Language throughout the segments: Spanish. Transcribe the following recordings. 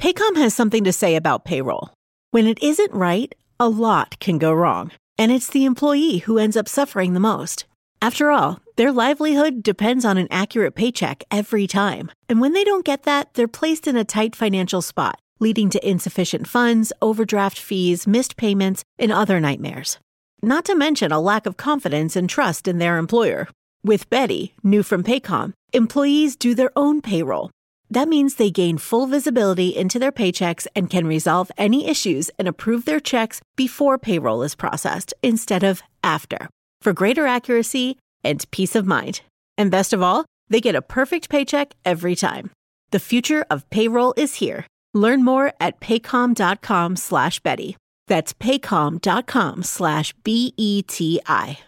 Paycom has something to say about payroll. When it isn't right, a lot can go wrong, and it's the employee who ends up suffering the most. After all, their livelihood depends on an accurate paycheck every time. And when they don't get that, they're placed in a tight financial spot, leading to insufficient funds, overdraft fees, missed payments, and other nightmares. Not to mention a lack of confidence and trust in their employer. With Betty, new from Paycom, employees do their own payroll. That means they gain full visibility into their paychecks and can resolve any issues and approve their checks before payroll is processed instead of after for greater accuracy and peace of mind. And best of all, they get a perfect paycheck every time. The future of payroll is here. Learn more at paycom.com slash Betty. That's paycom.com slash B E T I.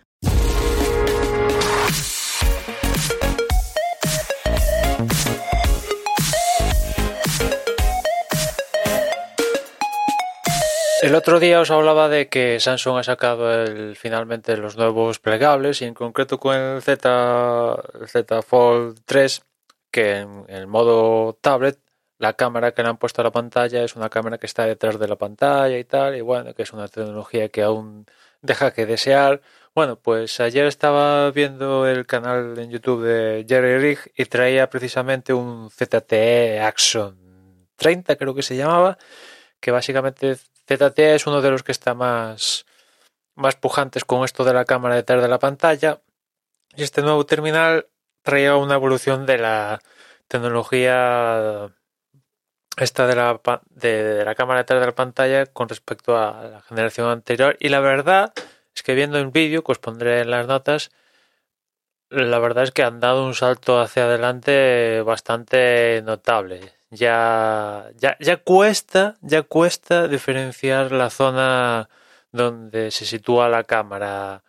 El otro día os hablaba de que Samsung ha sacado el, finalmente los nuevos plegables y en concreto con el Z, Z Fold 3 que en el modo tablet la cámara que le han puesto a la pantalla es una cámara que está detrás de la pantalla y tal y bueno que es una tecnología que aún deja que desear. Bueno pues ayer estaba viendo el canal en YouTube de Jerry Rig y traía precisamente un ZTE Action 30 creo que se llamaba que básicamente ZT es uno de los que está más, más pujantes con esto de la cámara detrás de la pantalla. Y este nuevo terminal traía una evolución de la tecnología esta de la, de, la cámara detrás de la pantalla con respecto a la generación anterior. Y la verdad es que viendo el vídeo, que os pondré en las notas, la verdad es que han dado un salto hacia adelante bastante notable ya, ya, ya cuesta, ya cuesta diferenciar la zona donde se sitúa la cámara.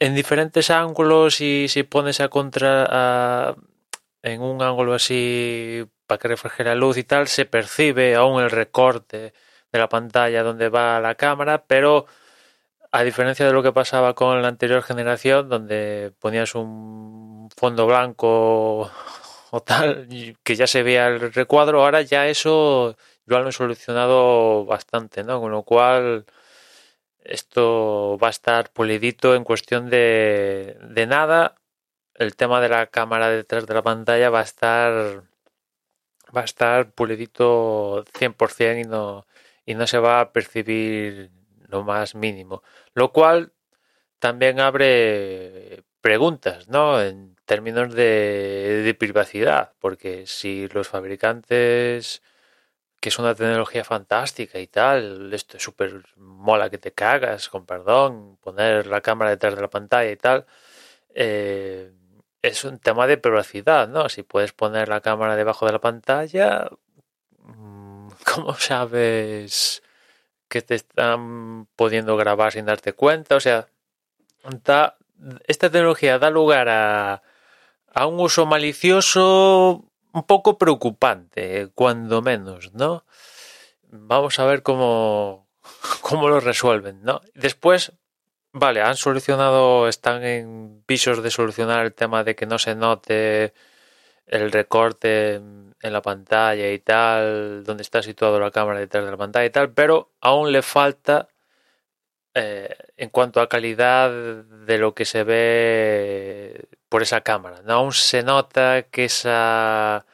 En diferentes ángulos y si pones a contra en un ángulo así para que refleje la luz y tal, se percibe aún el recorte de la pantalla donde va la cámara, pero a diferencia de lo que pasaba con la anterior generación, donde ponías un fondo blanco o tal, que ya se vea el recuadro, ahora ya eso lo han solucionado bastante, ¿no? Con lo cual esto va a estar pulidito en cuestión de, de nada. El tema de la cámara detrás de la pantalla va a estar va a estar pulidito 100% y no, y no se va a percibir lo más mínimo. Lo cual también abre preguntas, ¿no? En términos de, privacidad, porque si los fabricantes, que es una tecnología fantástica y tal, esto es súper mola que te cagas, con perdón, poner la cámara detrás de la pantalla y tal, eh, es un tema de privacidad, ¿no? Si puedes poner la cámara debajo de la pantalla, mm, ¿cómo sabes que te están pudiendo grabar sin darte cuenta? O sea, esta tecnología da lugar a, a un uso malicioso un poco preocupante, cuando menos, ¿no? Vamos a ver cómo, cómo lo resuelven, ¿no? Después, vale, han solucionado, están en pisos de solucionar el tema de que no se note el recorte en la pantalla y tal, donde está situado la cámara detrás de la pantalla y tal, pero aún le falta eh, en cuanto a calidad de lo que se ve por esa cámara. Aún se nota que esa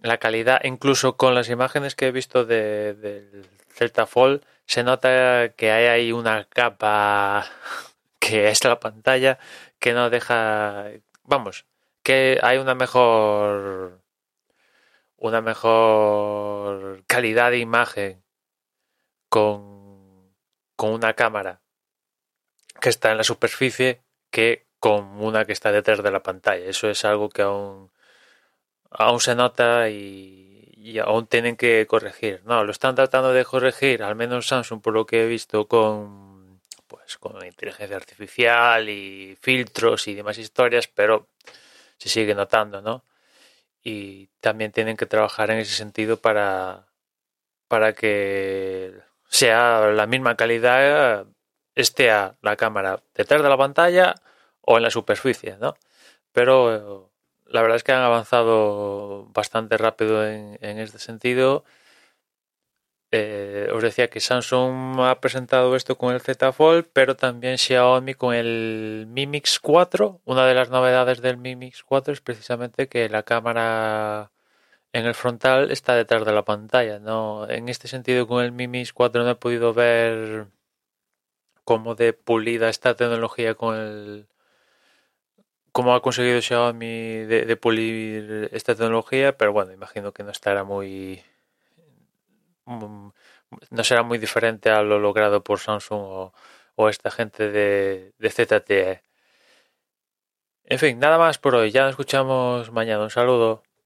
la calidad, incluso con las imágenes que he visto del de, Celta Fold, se nota que hay ahí una capa que es la pantalla que no deja, vamos, que hay una mejor una mejor calidad de imagen con, con una cámara que está en la superficie que con una que está detrás de la pantalla. Eso es algo que aún, aún se nota y, aún tienen que corregir. No, lo están tratando de corregir, al menos Samsung, por lo que he visto con pues con inteligencia artificial y filtros y demás historias, pero se sigue notando, ¿no? Y también tienen que trabajar en ese sentido para, para que sea la misma calidad, esté a la cámara detrás de la pantalla o en la superficie, ¿no? Pero la verdad es que han avanzado bastante rápido en, en este sentido. Eh, os decía que Samsung ha presentado esto con el Z Fold, pero también Xiaomi con el Mi Mix 4. Una de las novedades del Mi Mix 4 es precisamente que la cámara en el frontal está detrás de la pantalla. No, en este sentido, con el Mi Mix 4 no he podido ver cómo de pulida esta tecnología con el cómo ha conseguido Xiaomi de, pulir esta tecnología, pero bueno, imagino que no estará muy no será muy diferente a lo logrado por Samsung o, o esta gente de, de ZTE. En fin, nada más por hoy. Ya nos escuchamos mañana. Un saludo.